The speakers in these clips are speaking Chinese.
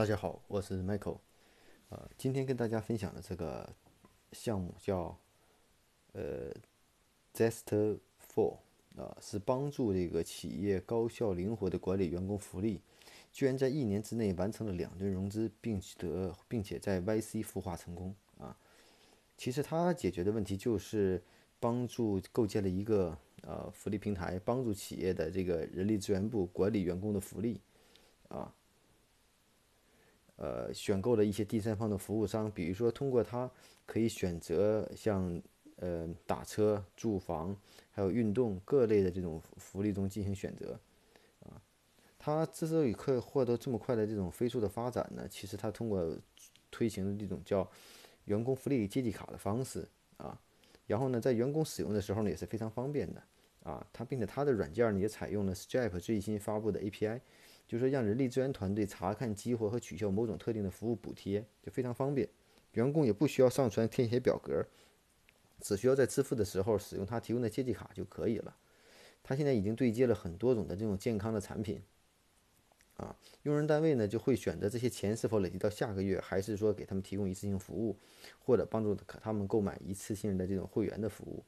大家好，我是 Michael，呃，今天跟大家分享的这个项目叫呃 Zest Four，啊，是帮助这个企业高效灵活的管理员工福利，居然在一年之内完成了两轮融资，并得并且在 YC 孵化成功啊。其实它解决的问题就是帮助构建了一个呃福利平台，帮助企业的这个人力资源部管理员工的福利啊。呃，选购了一些第三方的服务商，比如说通过它可以选择像呃打车、住房，还有运动各类的这种福利中进行选择，啊，它之所以可以获得这么快的这种飞速的发展呢，其实它通过推行的这种叫员工福利借记卡的方式啊，然后呢，在员工使用的时候呢也是非常方便的啊，它并且它的软件呢也采用了 Stripe 最新发布的 API。就是让人力资源团队查看、激活和取消某种特定的服务补贴，就非常方便。员工也不需要上传填写表格，只需要在支付的时候使用他提供的借记卡就可以了。他现在已经对接了很多种的这种健康的产品，啊，用人单位呢就会选择这些钱是否累积到下个月，还是说给他们提供一次性服务，或者帮助他们购买一次性的这种会员的服务。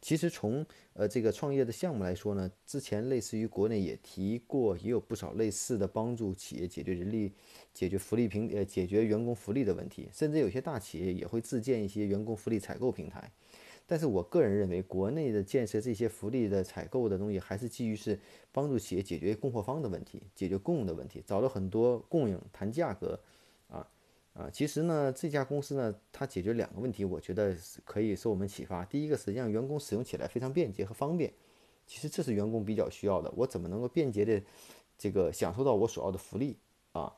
其实从呃这个创业的项目来说呢，之前类似于国内也提过，也有不少类似的帮助企业解决人力、解决福利平呃解决员工福利的问题，甚至有些大企业也会自建一些员工福利采购平台。但是我个人认为，国内的建设这些福利的采购的东西，还是基于是帮助企业解决供货方的问题，解决供应的问题，找了很多供应谈价格。啊，其实呢，这家公司呢，它解决两个问题，我觉得可以受我们启发。第一个是让员工使用起来非常便捷和方便，其实这是员工比较需要的。我怎么能够便捷的这个享受到我所要的福利啊？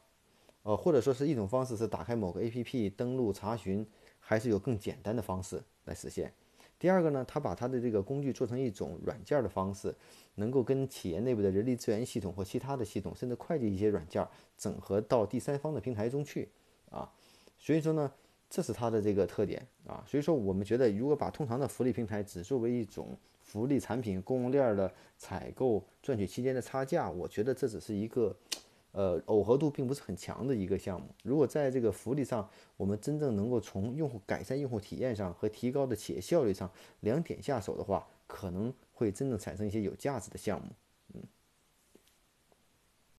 呃，或者说是一种方式是打开某个 APP 登录查询，还是有更简单的方式来实现。第二个呢，他把他的这个工具做成一种软件的方式，能够跟企业内部的人力资源系统或其他的系统，甚至会计一些软件整合到第三方的平台中去。啊，所以说呢，这是它的这个特点啊。所以说，我们觉得如果把通常的福利平台只作为一种福利产品供应链的采购赚取期间的差价，我觉得这只是一个，呃，耦合度并不是很强的一个项目。如果在这个福利上，我们真正能够从用户改善用户体验上和提高的企业效率上两点下手的话，可能会真正产生一些有价值的项目。